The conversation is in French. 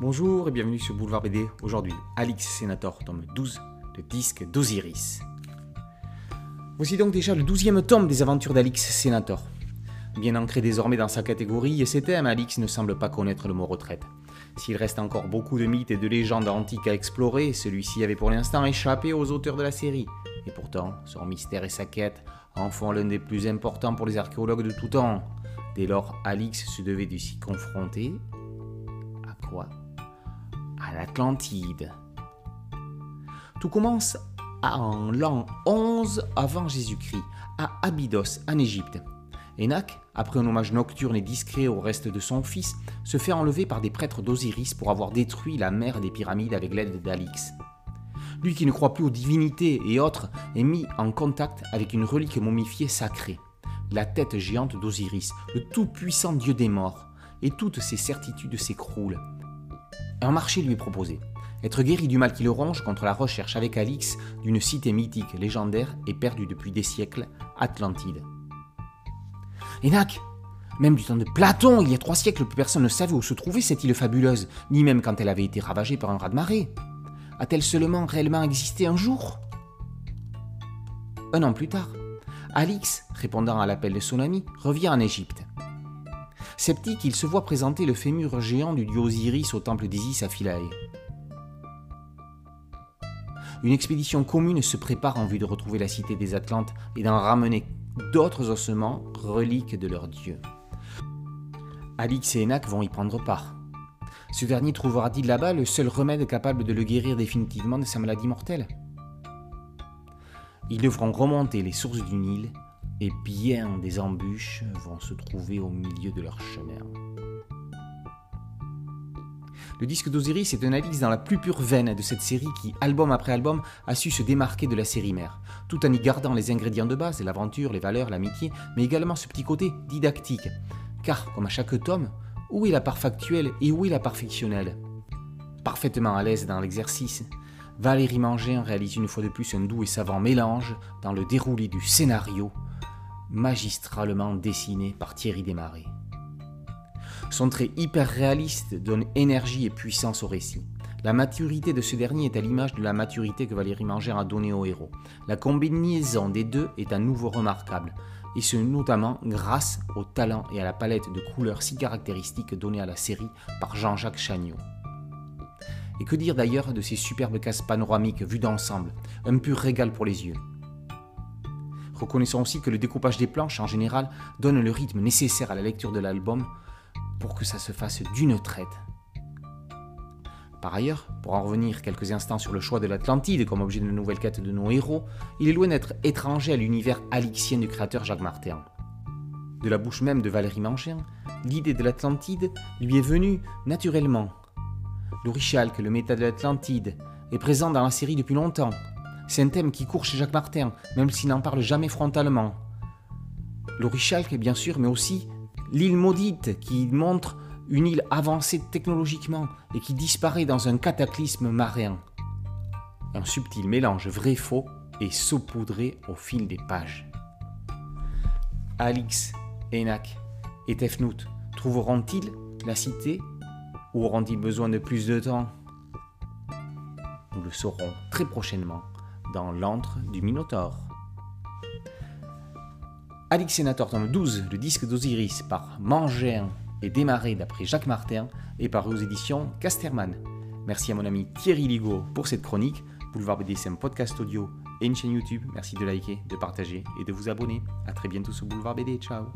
Bonjour et bienvenue sur Boulevard BD. Aujourd'hui, Alix Senator, tome 12, le disque d'Osiris. Voici donc déjà le douzième tome des aventures d'Alix Senator. Bien ancré désormais dans sa catégorie et ses thèmes, Alix ne semble pas connaître le mot retraite. S'il reste encore beaucoup de mythes et de légendes antiques à explorer, celui-ci avait pour l'instant échappé aux auteurs de la série. Et pourtant, son mystère et sa quête en font l'un des plus importants pour les archéologues de tout temps. Dès lors, Alix se devait de s'y confronter. À quoi? L'Atlantide. Tout commence en l'an 11 avant Jésus-Christ, à Abydos, en Égypte. Enoch, après un hommage nocturne et discret au reste de son fils, se fait enlever par des prêtres d'Osiris pour avoir détruit la mer des pyramides avec l'aide d'Alix. Lui qui ne croit plus aux divinités et autres est mis en contact avec une relique momifiée sacrée, la tête géante d'Osiris, le tout-puissant dieu des morts, et toutes ses certitudes s'écroulent. Un marché lui est proposé. Être guéri du mal qui le ronge contre la recherche avec Alix d'une cité mythique, légendaire et perdue depuis des siècles, Atlantide. Enac Même du temps de Platon, il y a trois siècles, plus personne ne savait où se trouvait cette île fabuleuse, ni même quand elle avait été ravagée par un raz-de-marée. A-t-elle seulement réellement existé un jour? Un an plus tard, Alix, répondant à l'appel de son ami, revient en Égypte. Sceptique, il se voit présenter le fémur géant du dieu Osiris au temple d'Isis à Philae. Une expédition commune se prépare en vue de retrouver la cité des Atlantes et d'en ramener d'autres ossements, reliques de leur dieu. Alix et Enac vont y prendre part. Ce dernier trouvera-t-il là-bas le seul remède capable de le guérir définitivement de sa maladie mortelle? Ils devront remonter les sources du Nil et bien des embûches vont se trouver au milieu de leur chemin. Le disque d'Osiris est un Alix dans la plus pure veine de cette série qui, album après album, a su se démarquer de la série mère, tout en y gardant les ingrédients de base, l'aventure, les valeurs, l'amitié, mais également ce petit côté didactique. Car, comme à chaque tome, où est la part factuelle et où est la part fictionnelle? Parfaitement à l'aise dans l'exercice, Valérie Mangin réalise une fois de plus un doux et savant mélange dans le déroulé du scénario, magistralement dessiné par Thierry Desmarais. Son trait hyper réaliste donne énergie et puissance au récit. La maturité de ce dernier est à l'image de la maturité que Valérie Mangin a donnée au héros. La combinaison des deux est à nouveau remarquable, et ce notamment grâce au talent et à la palette de couleurs si caractéristiques donnée à la série par Jean-Jacques Chagnot. Et que dire d'ailleurs de ces superbes cases panoramiques vues d'ensemble, un pur régal pour les yeux. Reconnaissons aussi que le découpage des planches en général donne le rythme nécessaire à la lecture de l'album pour que ça se fasse d'une traite. Par ailleurs, pour en revenir quelques instants sur le choix de l'Atlantide comme objet de la nouvelle quête de nos héros, il est loin d'être étranger à l'univers alixien du créateur Jacques Martin. De la bouche même de Valérie Mangin, l'idée de l'Atlantide lui est venue naturellement. L'orichalque, le méta de l'Atlantide, est présent dans la série depuis longtemps. C'est un thème qui court chez Jacques Martin, même s'il n'en parle jamais frontalement. L'orichalque, bien sûr, mais aussi l'île maudite qui montre une île avancée technologiquement et qui disparaît dans un cataclysme marin. Un subtil mélange vrai-faux et saupoudré au fil des pages. Alix, Enak et Tefnout trouveront-ils la cité ou auront-ils besoin de plus de temps? Nous le saurons très prochainement dans l'antre du Minotaure. Alix Sénator tome 12, le disque d'Osiris par Mangin et démarré d'après Jacques Martin et paru aux éditions Casterman. Merci à mon ami Thierry Ligo pour cette chronique. Boulevard BD, c'est un podcast audio et une chaîne YouTube. Merci de liker, de partager et de vous abonner. A très bientôt sur Boulevard BD. Ciao